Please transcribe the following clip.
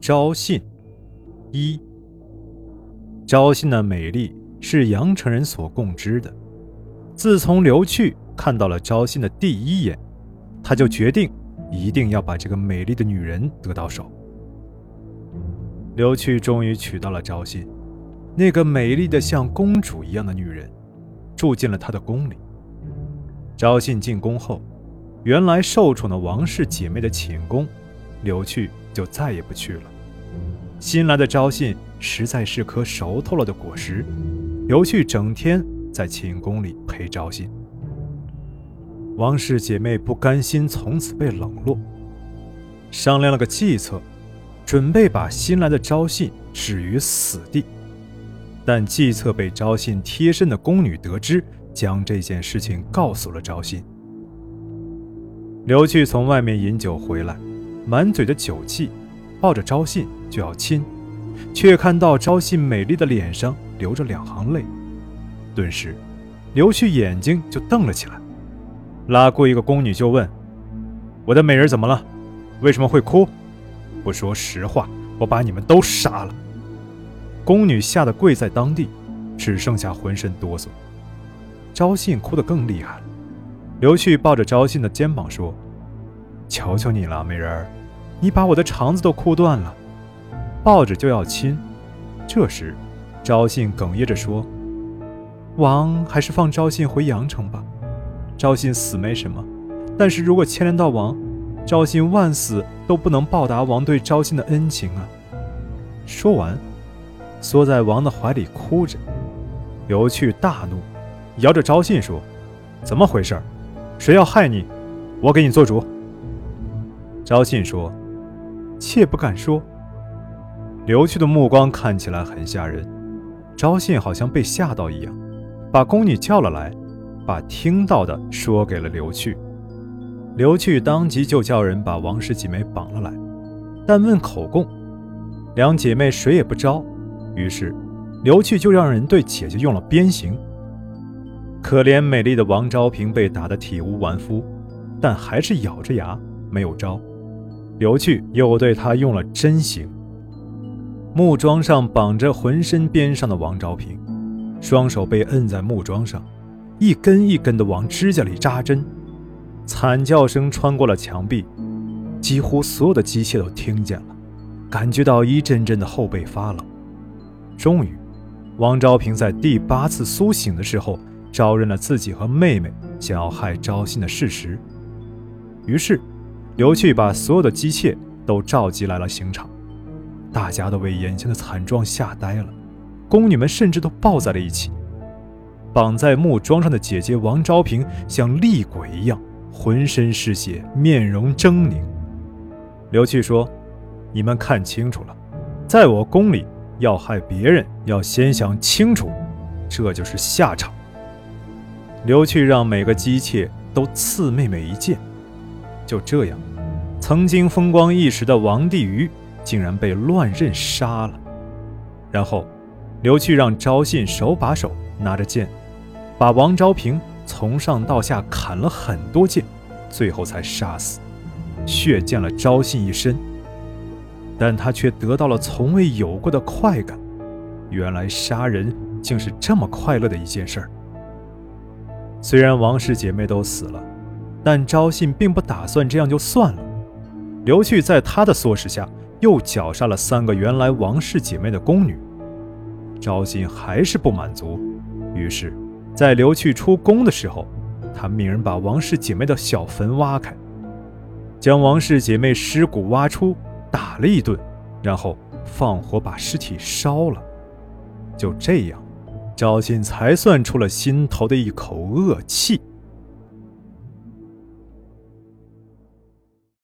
昭信一，昭信的美丽是阳城人所共知的。自从刘去看到了昭信的第一眼，他就决定一定要把这个美丽的女人得到手。刘去终于娶到了昭信，那个美丽的像公主一样的女人，住进了他的宫里。昭信进宫后，原来受宠的王氏姐妹的寝宫，刘去就再也不去了。新来的昭信实在是颗熟透了的果实，刘去整天在寝宫里陪昭信。王氏姐妹不甘心从此被冷落，商量了个计策。准备把新来的昭信置于死地，但计策被昭信贴身的宫女得知，将这件事情告诉了昭信。刘去从外面饮酒回来，满嘴的酒气，抱着昭信就要亲，却看到昭信美丽的脸上流着两行泪，顿时，刘旭眼睛就瞪了起来，拉过一个宫女就问：“我的美人怎么了？为什么会哭？”不说实话，我把你们都杀了！宫女吓得跪在当地，只剩下浑身哆嗦。昭信哭得更厉害了。刘旭抱着昭信的肩膀说：“求求你了，美人儿，你把我的肠子都哭断了。”抱着就要亲。这时，昭信哽咽着说：“王还是放昭信回阳城吧。昭信死没什么，但是如果牵连到王……”昭信万死都不能报答王对昭信的恩情啊！说完，缩在王的怀里哭着。刘去大怒，摇着昭信说：“怎么回事？谁要害你？我给你做主。”昭信说：“妾不敢说。”刘去的目光看起来很吓人。昭信好像被吓到一样，把宫女叫了来，把听到的说给了刘去。刘去当即就叫人把王氏姐妹绑了来，但问口供，两姐妹谁也不招。于是，刘去就让人对姐姐用了鞭刑。可怜美丽的王昭平被打得体无完肤，但还是咬着牙没有招。刘去又对他用了针刑。木桩上绑着浑身鞭伤的王昭平，双手被摁在木桩上，一根一根的往指甲里扎针。惨叫声穿过了墙壁，几乎所有的机械都听见了，感觉到一阵阵的后背发冷。终于，王昭平在第八次苏醒的时候，招认了自己和妹妹想要害昭信的事实。于是，刘去把所有的机械都召集来了刑场，大家都被眼前的惨状吓呆了，宫女们甚至都抱在了一起。绑在木桩上的姐姐王昭平像厉鬼一样。浑身是血，面容狰狞。刘去说：“你们看清楚了，在我宫里要害别人，要先想清楚，这就是下场。”刘去让每个姬妾都刺妹妹一剑。就这样，曾经风光一时的王帝瑜竟然被乱刃杀了。然后，刘去让昭信手把手拿着剑，把王昭平。从上到下砍了很多剑，最后才杀死，血溅了昭信一身。但他却得到了从未有过的快感。原来杀人竟是这么快乐的一件事儿。虽然王氏姐妹都死了，但昭信并不打算这样就算了。刘去在他的唆使下，又绞杀了三个原来王氏姐妹的宫女。昭信还是不满足，于是。在刘去出宫的时候，他命人把王氏姐妹的小坟挖开，将王氏姐妹尸骨挖出，打了一顿，然后放火把尸体烧了。就这样，赵信才算出了心头的一口恶气。